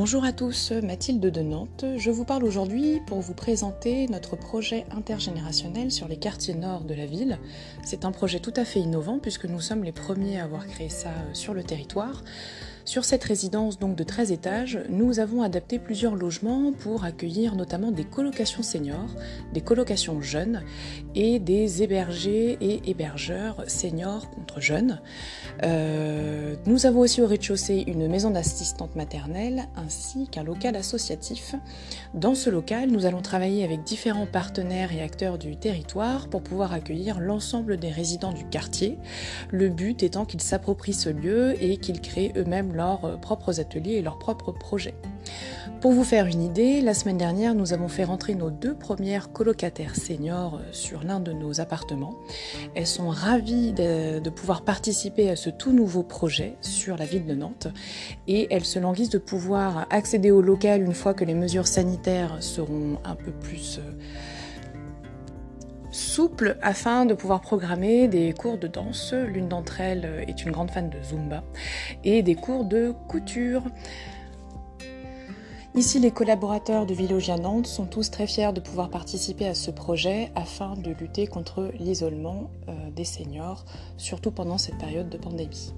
Bonjour à tous, Mathilde de Nantes. Je vous parle aujourd'hui pour vous présenter notre projet intergénérationnel sur les quartiers nord de la ville. C'est un projet tout à fait innovant puisque nous sommes les premiers à avoir créé ça sur le territoire. Sur cette résidence donc de 13 étages, nous avons adapté plusieurs logements pour accueillir notamment des colocations seniors, des colocations jeunes et des hébergés et hébergeurs seniors contre jeunes. Euh, nous avons aussi au rez-de-chaussée une maison d'assistante maternelle ainsi qu'un local associatif. Dans ce local, nous allons travailler avec différents partenaires et acteurs du territoire pour pouvoir accueillir l'ensemble des résidents du quartier. Le but étant qu'ils s'approprient ce lieu et qu'ils créent eux-mêmes leurs propres ateliers et leurs propres projets. Pour vous faire une idée, la semaine dernière, nous avons fait rentrer nos deux premières colocataires seniors euh, sur l'un de nos appartements. Elles sont ravies de, pouvoir participer à ce tout nouveau projet sur la ville de Nantes et elles se languissent de pouvoir accéder au local une fois que les mesures sanitaires seront un peu plus euh, souple afin de pouvoir programmer des cours de danse. L'une d'entre elles est une grande fan de Zumba et des cours de couture. Ici, les collaborateurs de Villogia Nantes sont tous très fiers de pouvoir participer à ce projet afin de lutter contre l'isolement euh, des seniors, surtout pendant cette période de pandémie.